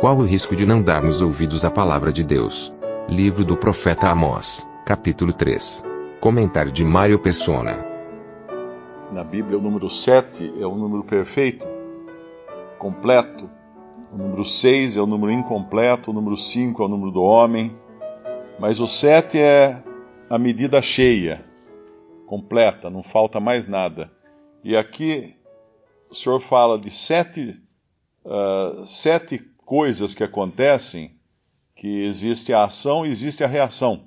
Qual o risco de não darmos ouvidos à palavra de Deus? Livro do profeta Amós, capítulo 3. Comentário de Mário Persona. Na Bíblia, o número 7 é o número perfeito, completo. O número 6 é o número incompleto, o número 5 é o número do homem. Mas o 7 é a medida cheia, completa, não falta mais nada. E aqui o Senhor fala de sete, uh, sete coisas que acontecem, que existe a ação e existe a reação.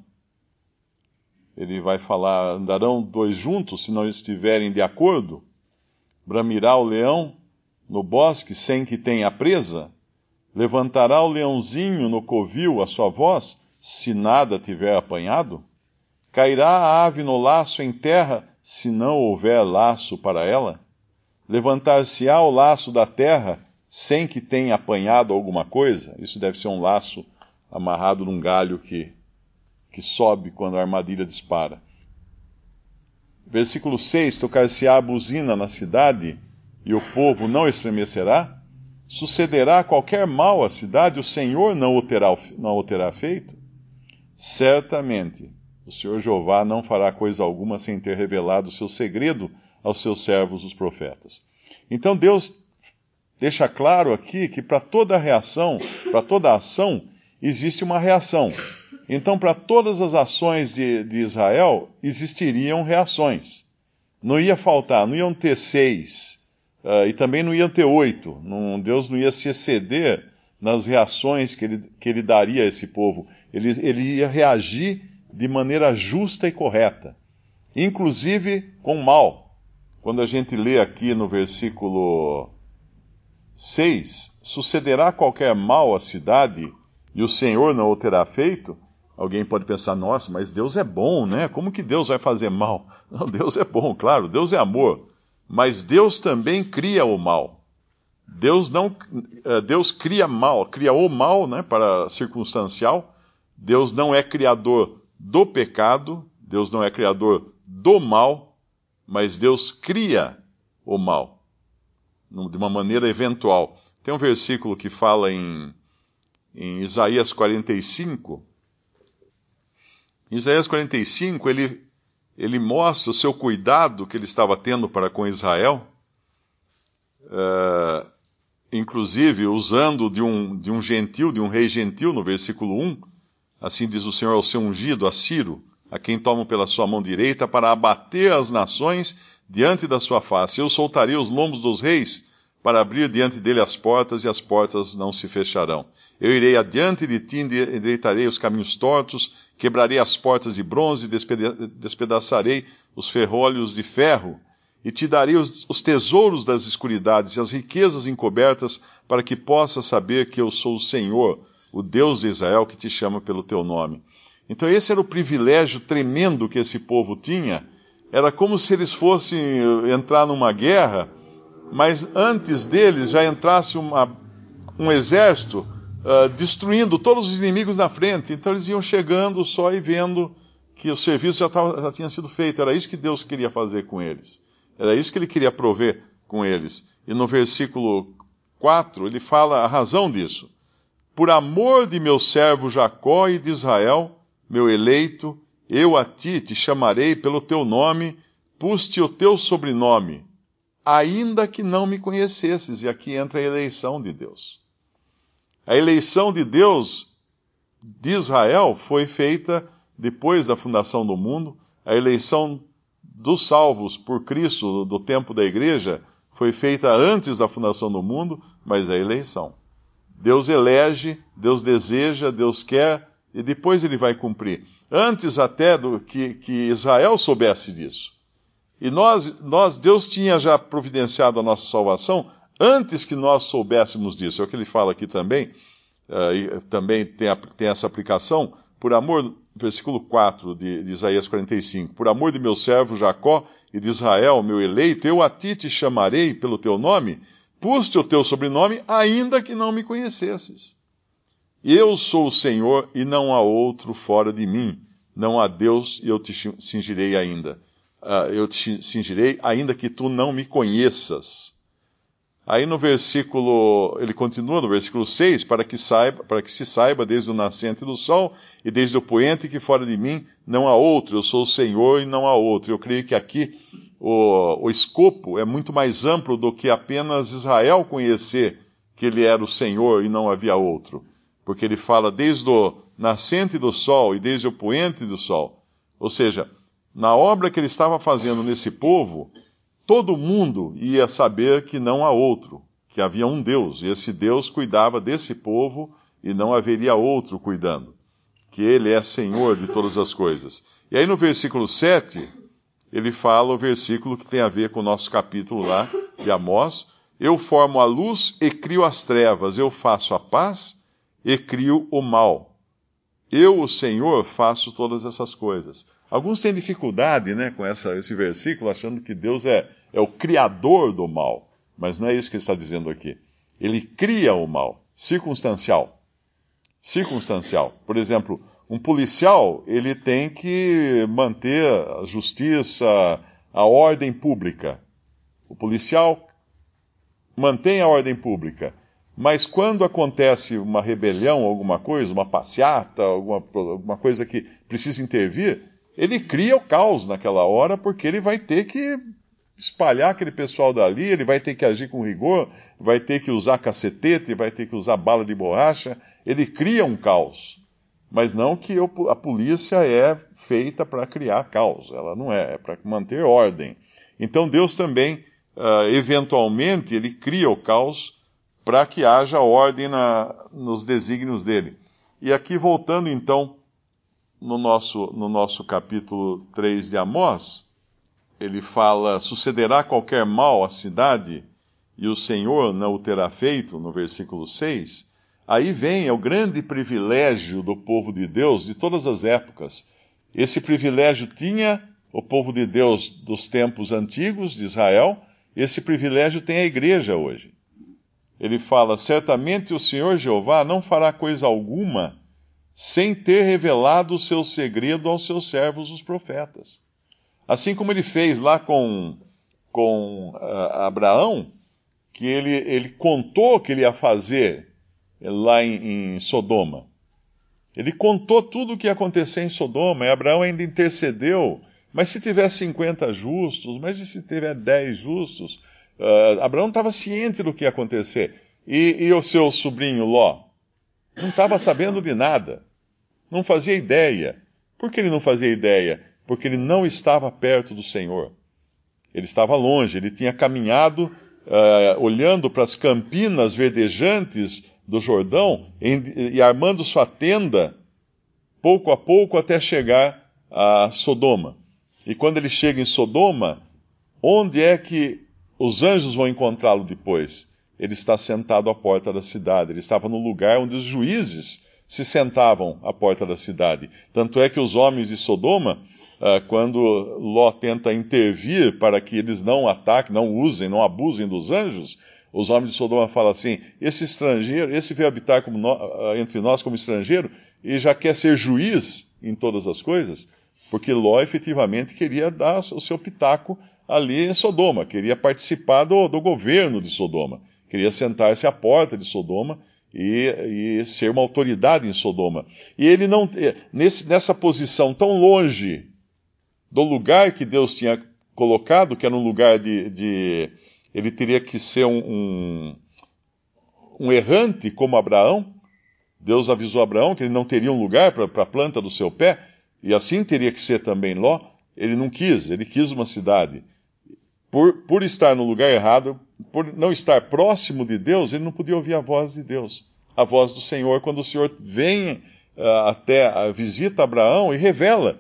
Ele vai falar: andarão dois juntos se não estiverem de acordo? Bramirá o leão no bosque sem que tenha presa? Levantará o leãozinho no covil a sua voz, se nada tiver apanhado? Cairá a ave no laço em terra, se não houver laço para ela? Levantar-se-á o laço da terra, sem que tenha apanhado alguma coisa, isso deve ser um laço amarrado num galho que, que sobe quando a armadilha dispara. Versículo 6: Tocar-se-á a buzina na cidade, e o povo não estremecerá? Sucederá qualquer mal à cidade, o Senhor não o terá, não o terá feito? Certamente, o Senhor Jeová não fará coisa alguma sem ter revelado o seu segredo aos seus servos, os profetas. Então Deus deixa claro aqui que para toda reação, para toda ação, existe uma reação. Então, para todas as ações de, de, Israel, existiriam reações. Não ia faltar, não iam ter seis, uh, e também não iam ter oito. Não, Deus não ia se exceder nas reações que ele, que ele daria a esse povo. Ele, ele ia reagir de maneira justa e correta, inclusive com mal. Quando a gente lê aqui no versículo 6: Sucederá qualquer mal à cidade e o Senhor não o terá feito? Alguém pode pensar, nossa, mas Deus é bom, né? Como que Deus vai fazer mal? Não, Deus é bom, claro, Deus é amor. Mas Deus também cria o mal. Deus não, eh, Deus cria mal, cria o mal, né, para circunstancial. Deus não é criador do pecado, Deus não é criador do mal, mas Deus cria o mal de uma maneira eventual. Tem um versículo que fala em, em Isaías 45. Em Isaías 45, ele, ele mostra o seu cuidado que ele estava tendo para com Israel, uh, inclusive usando de um, de um gentil, de um rei gentil, no versículo 1. Assim diz o Senhor ao seu ungido, a Ciro, a quem tomo pela sua mão direita, para abater as nações diante da sua face. Eu soltarei os lombos dos reis para abrir diante dele as portas, e as portas não se fecharão. Eu irei adiante de ti, endireitarei os caminhos tortos, quebrarei as portas de bronze, despedaçarei os ferrolhos de ferro, e te darei os, os tesouros das escuridades e as riquezas encobertas, para que possas saber que eu sou o Senhor, o Deus de Israel, que te chama pelo teu nome. Então, esse era o privilégio tremendo que esse povo tinha. Era como se eles fossem entrar numa guerra mas antes deles já entrasse uma, um exército uh, destruindo todos os inimigos na frente. Então eles iam chegando só e vendo que o serviço já, tava, já tinha sido feito. Era isso que Deus queria fazer com eles. Era isso que ele queria prover com eles. E no versículo 4 ele fala a razão disso. Por amor de meu servo Jacó e de Israel, meu eleito, eu a ti te chamarei pelo teu nome, pus-te o teu sobrenome ainda que não me conhecesses. E aqui entra a eleição de Deus. A eleição de Deus de Israel foi feita depois da fundação do mundo. A eleição dos salvos por Cristo do tempo da igreja foi feita antes da fundação do mundo, mas é eleição. Deus elege, Deus deseja, Deus quer e depois ele vai cumprir. Antes até do que, que Israel soubesse disso. E nós, nós, Deus tinha já providenciado a nossa salvação antes que nós soubéssemos disso. É o que ele fala aqui também, uh, também tem, a, tem, essa aplicação, por amor, versículo 4 de, de Isaías 45, por amor de meu servo Jacó e de Israel, meu eleito, eu a ti te chamarei pelo teu nome, pus-te o teu sobrenome, ainda que não me conhecesses. Eu sou o Senhor e não há outro fora de mim. Não há Deus e eu te cingirei ainda. Uh, eu te cingirei ainda que tu não me conheças. Aí no versículo, ele continua no versículo 6, para que, saiba, para que se saiba desde o nascente do sol e desde o poente que fora de mim não há outro, eu sou o Senhor e não há outro. Eu creio que aqui o, o escopo é muito mais amplo do que apenas Israel conhecer que ele era o Senhor e não havia outro porque ele fala desde o nascente do sol e desde o poente do sol. Ou seja, na obra que ele estava fazendo nesse povo, todo mundo ia saber que não há outro, que havia um Deus, e esse Deus cuidava desse povo e não haveria outro cuidando, que ele é Senhor de todas as coisas. E aí no versículo 7, ele fala o versículo que tem a ver com o nosso capítulo lá de Amós: Eu formo a luz e crio as trevas, eu faço a paz e crio o mal. Eu, o Senhor, faço todas essas coisas. Alguns têm dificuldade né, com essa, esse versículo, achando que Deus é, é o criador do mal. Mas não é isso que ele está dizendo aqui. Ele cria o mal, circunstancial. Circunstancial. Por exemplo, um policial, ele tem que manter a justiça, a ordem pública. O policial mantém a ordem pública. Mas quando acontece uma rebelião, alguma coisa, uma passeata, alguma, alguma coisa que precisa intervir, ele cria o caos naquela hora, porque ele vai ter que espalhar aquele pessoal dali, ele vai ter que agir com rigor, vai ter que usar cacetete, vai ter que usar bala de borracha. Ele cria um caos. Mas não que eu, a polícia é feita para criar caos, ela não é, é para manter ordem. Então Deus também, uh, eventualmente, ele cria o caos para que haja ordem na, nos desígnios dele. E aqui, voltando então no nosso, no nosso capítulo 3 de Amós, ele fala: sucederá qualquer mal à cidade e o Senhor não o terá feito, no versículo 6. Aí vem é o grande privilégio do povo de Deus de todas as épocas. Esse privilégio tinha o povo de Deus dos tempos antigos de Israel, esse privilégio tem a igreja hoje ele fala: Certamente o Senhor Jeová não fará coisa alguma sem ter revelado o seu segredo aos seus servos, os profetas. Assim como ele fez lá com, com uh, Abraão, que ele, ele contou que ele ia fazer lá em, em Sodoma. Ele contou tudo o que ia acontecer em Sodoma, e Abraão ainda intercedeu. Mas se tiver 50 justos, mas e se tiver 10 justos? Uh, Abraão estava ciente do que ia acontecer. E, e o seu sobrinho Ló? Não estava sabendo de nada. Não fazia ideia. Por que ele não fazia ideia? Porque ele não estava perto do Senhor. Ele estava longe, ele tinha caminhado uh, olhando para as campinas verdejantes do Jordão e armando sua tenda, pouco a pouco, até chegar a Sodoma. E quando ele chega em Sodoma, onde é que os anjos vão encontrá-lo depois. Ele está sentado à porta da cidade. Ele estava no lugar onde os juízes se sentavam à porta da cidade. Tanto é que os homens de Sodoma, ah, quando Ló tenta intervir para que eles não ataquem, não usem, não abusem dos anjos, os homens de Sodoma falam assim: esse estrangeiro, esse veio habitar ah, entre nós como estrangeiro e já quer ser juiz em todas as coisas, porque Ló efetivamente queria dar o seu pitaco ali em Sodoma, queria participar do, do governo de Sodoma, queria sentar-se à porta de Sodoma e, e, ser uma autoridade em Sodoma. E ele não, eh, nesse, nessa posição tão longe do lugar que Deus tinha colocado, que era um lugar de. de ele teria que ser um, um, um errante como Abraão. Deus avisou Abraão que ele não teria um lugar para a planta do seu pé, e assim teria que ser também Ló. Ele não quis, ele quis uma cidade por, por estar no lugar errado, por não estar próximo de Deus, ele não podia ouvir a voz de Deus, a voz do Senhor, quando o Senhor vem uh, até, uh, visita Abraão e revela.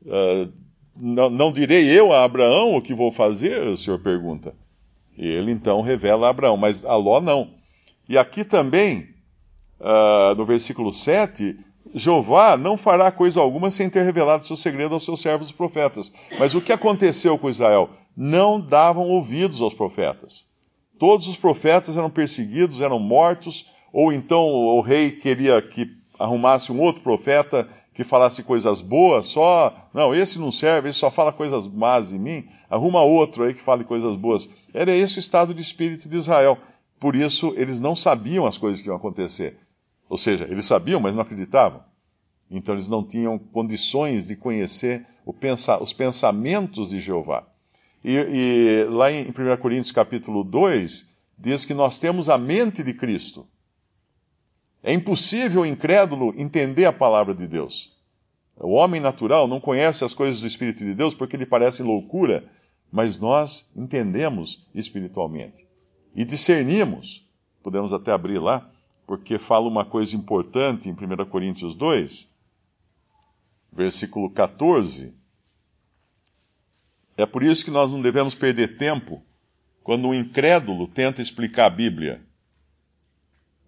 Uh, não, não, direi eu a Abraão o que vou fazer? O Senhor pergunta. Ele então revela a Abraão, mas a Ló não. E aqui também, uh, no versículo 7, Jeová não fará coisa alguma sem ter revelado seu segredo aos seus servos os profetas. Mas o que aconteceu com Israel? Não davam ouvidos aos profetas. Todos os profetas eram perseguidos, eram mortos, ou então o rei queria que arrumasse um outro profeta que falasse coisas boas, só, não, esse não serve, esse só fala coisas más em mim, arruma outro aí que fale coisas boas. Era esse o estado de espírito de Israel. Por isso, eles não sabiam as coisas que iam acontecer. Ou seja, eles sabiam, mas não acreditavam. Então, eles não tinham condições de conhecer os pensamentos de Jeová. E, e lá em 1 Coríntios capítulo 2, diz que nós temos a mente de Cristo. É impossível o incrédulo entender a palavra de Deus. O homem natural não conhece as coisas do Espírito de Deus porque lhe parecem loucura, mas nós entendemos espiritualmente e discernimos. Podemos até abrir lá, porque fala uma coisa importante em 1 Coríntios 2, versículo 14. É por isso que nós não devemos perder tempo quando o incrédulo tenta explicar a Bíblia.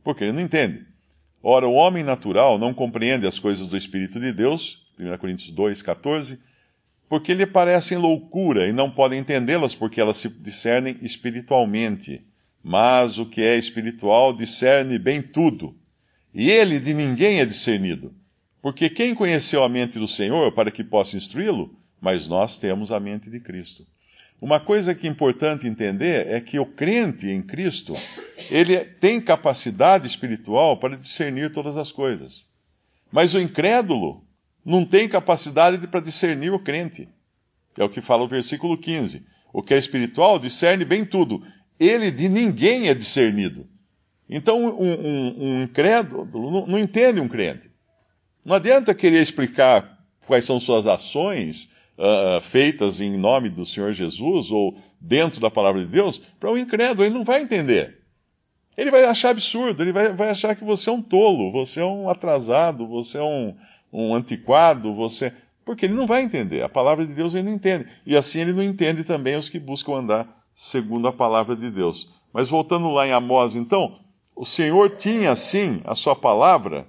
Porque ele não entende. Ora, o homem natural não compreende as coisas do Espírito de Deus, 1 Coríntios 2, 14, porque lhe parecem loucura e não podem entendê-las porque elas se discernem espiritualmente. Mas o que é espiritual discerne bem tudo, e ele de ninguém é discernido. Porque quem conheceu a mente do Senhor para que possa instruí-lo? Mas nós temos a mente de Cristo. Uma coisa que é importante entender é que o crente em Cristo, ele tem capacidade espiritual para discernir todas as coisas. Mas o incrédulo não tem capacidade para discernir o crente. É o que fala o versículo 15. O que é espiritual discerne bem tudo. Ele de ninguém é discernido. Então, um, um, um incrédulo não, não entende um crente. Não adianta querer explicar quais são suas ações, uh, feitas em nome do Senhor Jesus ou dentro da palavra de Deus, para o incrédulo, ele não vai entender. Ele vai achar absurdo, ele vai, vai achar que você é um tolo, você é um atrasado, você é um, um antiquado, você. Porque ele não vai entender. A palavra de Deus ele não entende. E assim ele não entende também os que buscam andar segundo a palavra de Deus. Mas voltando lá em Amós, então, o Senhor tinha, sim, a sua palavra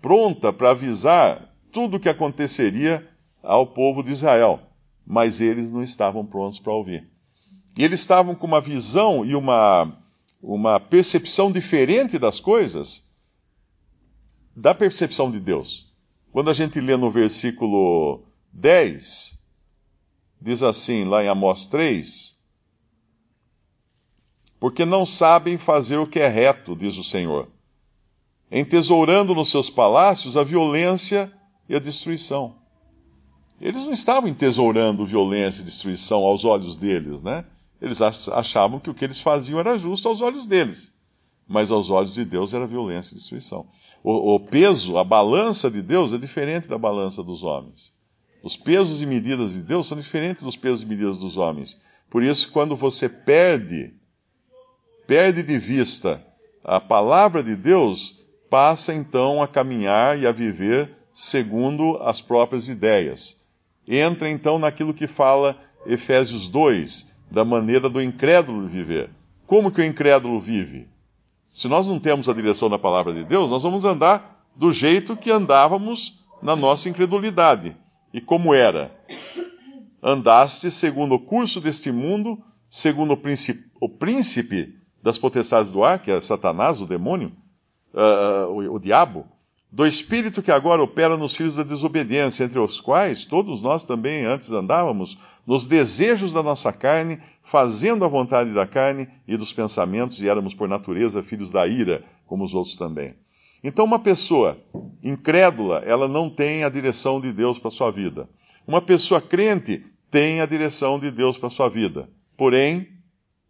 pronta para avisar tudo o que aconteceria ao povo de Israel, mas eles não estavam prontos para ouvir. E eles estavam com uma visão e uma, uma percepção diferente das coisas da percepção de Deus. Quando a gente lê no versículo 10, diz assim, lá em Amós 3, porque não sabem fazer o que é reto, diz o Senhor, entesourando nos seus palácios a violência e a destruição. Eles não estavam entesourando violência e destruição aos olhos deles, né? Eles achavam que o que eles faziam era justo aos olhos deles, mas aos olhos de Deus era violência e destruição. O, o peso, a balança de Deus é diferente da balança dos homens. Os pesos e medidas de Deus são diferentes dos pesos e medidas dos homens. Por isso, quando você perde, perde de vista a palavra de Deus, passa então a caminhar e a viver segundo as próprias ideias entra então naquilo que fala Efésios 2, da maneira do incrédulo viver. Como que o incrédulo vive? Se nós não temos a direção da palavra de Deus, nós vamos andar do jeito que andávamos na nossa incredulidade. E como era? Andaste segundo o curso deste mundo, segundo o príncipe, o príncipe das potestades do ar, que é Satanás, o demônio, uh, o, o diabo, do espírito que agora opera nos filhos da desobediência, entre os quais todos nós também antes andávamos, nos desejos da nossa carne, fazendo a vontade da carne e dos pensamentos, e éramos por natureza filhos da ira, como os outros também. Então, uma pessoa incrédula, ela não tem a direção de Deus para sua vida. Uma pessoa crente tem a direção de Deus para sua vida. Porém,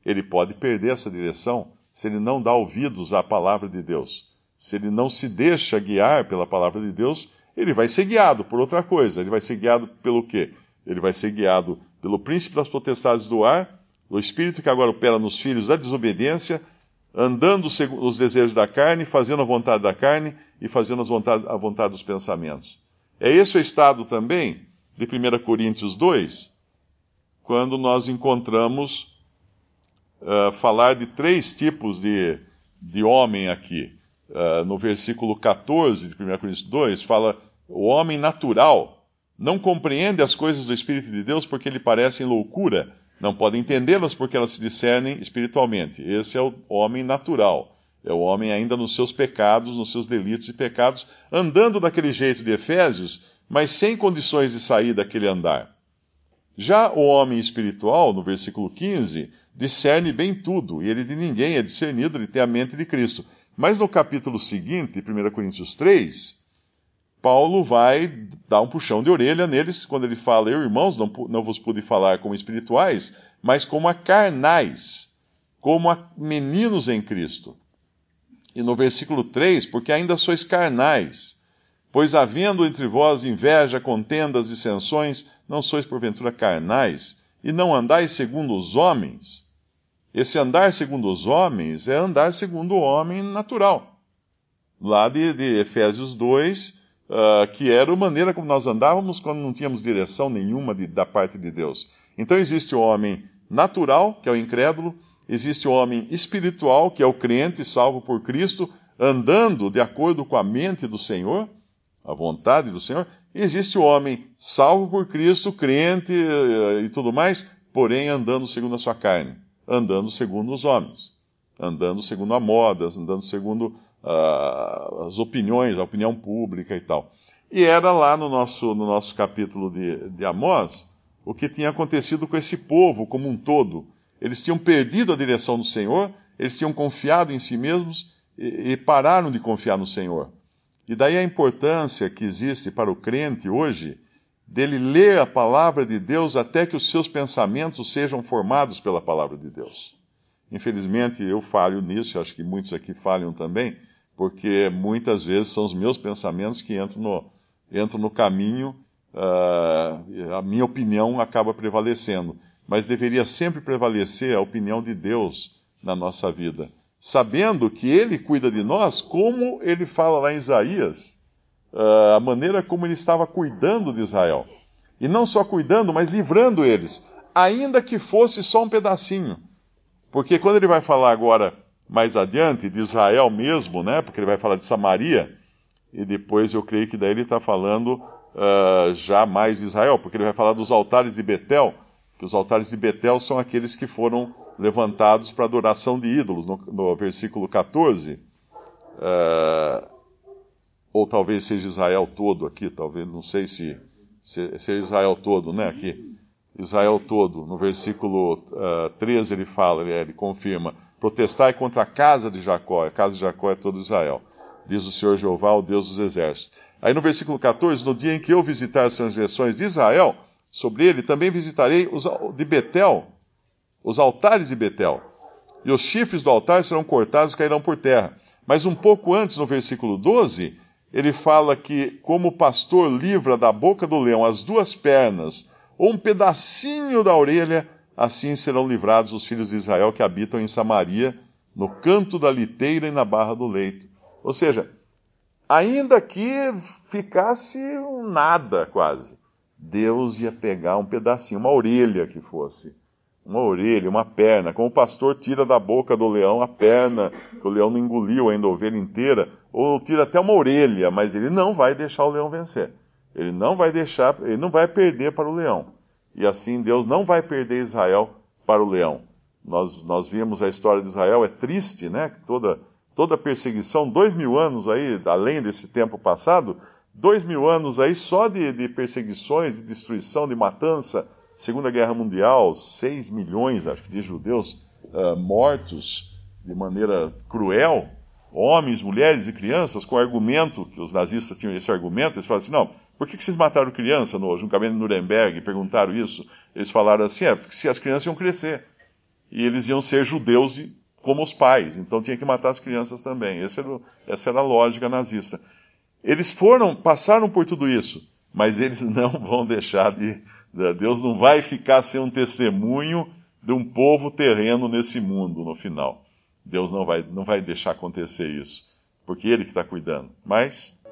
ele pode perder essa direção se ele não dá ouvidos à palavra de Deus se ele não se deixa guiar pela palavra de Deus, ele vai ser guiado por outra coisa. Ele vai ser guiado pelo quê? Ele vai ser guiado pelo príncipe das potestades do ar, o espírito que agora opera nos filhos da desobediência, andando os desejos da carne, fazendo a vontade da carne e fazendo vontade, a vontade dos pensamentos. É esse o estado também de 1 Coríntios 2, quando nós encontramos uh, falar de três tipos de, de homem aqui. Uh, no versículo 14 de 1 Coríntios 2, fala: o homem natural não compreende as coisas do Espírito de Deus porque lhe parecem loucura, não pode entendê-las porque elas se discernem espiritualmente. Esse é o homem natural. É o homem ainda nos seus pecados, nos seus delitos e pecados, andando daquele jeito de Efésios, mas sem condições de sair daquele andar. Já o homem espiritual, no versículo 15, discerne bem tudo, e ele de ninguém é discernido, ele tem a mente de Cristo. Mas no capítulo seguinte, 1 Coríntios 3, Paulo vai dar um puxão de orelha neles quando ele fala: Eu, irmãos, não, não vos pude falar como espirituais, mas como a carnais, como a meninos em Cristo. E no versículo 3, porque ainda sois carnais, pois havendo entre vós inveja, contendas, dissensões, não sois porventura carnais, e não andais segundo os homens. Esse andar segundo os homens é andar segundo o homem natural. Lá de, de Efésios 2, uh, que era a maneira como nós andávamos quando não tínhamos direção nenhuma de, da parte de Deus. Então existe o homem natural, que é o incrédulo, existe o homem espiritual, que é o crente salvo por Cristo, andando de acordo com a mente do Senhor, a vontade do Senhor, existe o homem salvo por Cristo, crente uh, e tudo mais, porém andando segundo a sua carne, andando segundo os homens, andando segundo a moda, andando segundo uh, as opiniões, a opinião pública e tal. E era lá no nosso, no nosso capítulo de, de Amós o que tinha acontecido com esse povo como um todo. Eles tinham perdido a direção do Senhor, eles tinham confiado em si mesmos e, e pararam de confiar no Senhor. E daí a importância que existe para o crente hoje dele ler a palavra de Deus até que os seus pensamentos sejam formados pela palavra de Deus. Infelizmente eu falho nisso, acho que muitos aqui falham também, porque muitas vezes são os meus pensamentos que entram no, entram no caminho, uh, a minha opinião acaba prevalecendo. Mas deveria sempre prevalecer a opinião de Deus na nossa vida, sabendo que Ele cuida de nós, como Ele fala lá em Isaías, uh, a maneira como Ele estava cuidando de Israel. E não só cuidando, mas livrando eles, ainda que fosse só um pedacinho. Porque quando ele vai falar agora mais adiante, de Israel mesmo, né? Porque ele vai falar de Samaria, e depois eu creio que daí ele está falando uh, já mais de Israel, porque ele vai falar dos altares de Betel, que os altares de Betel são aqueles que foram levantados para adoração de ídolos, no, no versículo 14. Uh, ah, ou talvez seja Israel todo aqui, talvez, não sei se, se seja Israel todo, né? Aqui. Israel todo, no versículo uh, ah, 13 ele fala, ele, ele confirma Protestai contra a casa de Jacó. A casa de Jacó é todo Israel. Diz o Senhor Jeová, o Deus dos exércitos. Aí no versículo 14, no dia em que eu visitar as transgressões de Israel, sobre ele também visitarei os de Betel, os altares de Betel. E os chifres do altar serão cortados e cairão por terra. Mas um pouco antes, no versículo 12, ele fala que, como o pastor livra da boca do leão as duas pernas, ou um pedacinho da orelha, assim serão livrados os filhos de Israel que habitam em Samaria, no canto da liteira e na barra do leito. Ou seja, ainda que ficasse um nada quase, Deus ia pegar um pedacinho, uma orelha que fosse. Uma orelha, uma perna, como o pastor tira da boca do leão a perna, que o leão não engoliu ainda a ovelha inteira, ou tira até uma orelha, mas ele não vai deixar o leão vencer. Ele não vai deixar, ele não vai perder para o leão e assim Deus não vai perder Israel para o leão. Nós, nós vimos a história de Israel, é triste, né? Toda, toda perseguição, dois mil anos aí, além desse tempo passado, dois mil anos aí só de, de perseguições, de destruição, de matança. Segunda Guerra Mundial, seis milhões, acho que, de judeus uh, mortos de maneira cruel, homens, mulheres e crianças, com argumento, que os nazistas tinham esse argumento, eles falavam assim, não, por que, que vocês mataram criança no julgamento de Nuremberg? Perguntaram isso. Eles falaram assim: é, porque se as crianças iam crescer. E eles iam ser judeus como os pais. Então tinha que matar as crianças também. Era, essa era a lógica nazista. Eles foram, passaram por tudo isso, mas eles não vão deixar de. Deus não vai ficar sem um testemunho de um povo terreno nesse mundo no final. Deus não vai, não vai deixar acontecer isso, porque Ele que está cuidando. Mas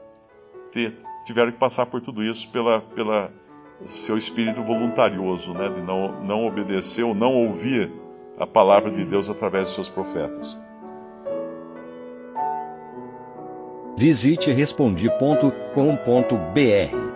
tiveram que passar por tudo isso pela, pela seu espírito voluntarioso, né, de não, não obedecer ou não ouvir a palavra de Deus através de seus profetas. Visite respondi.com.br.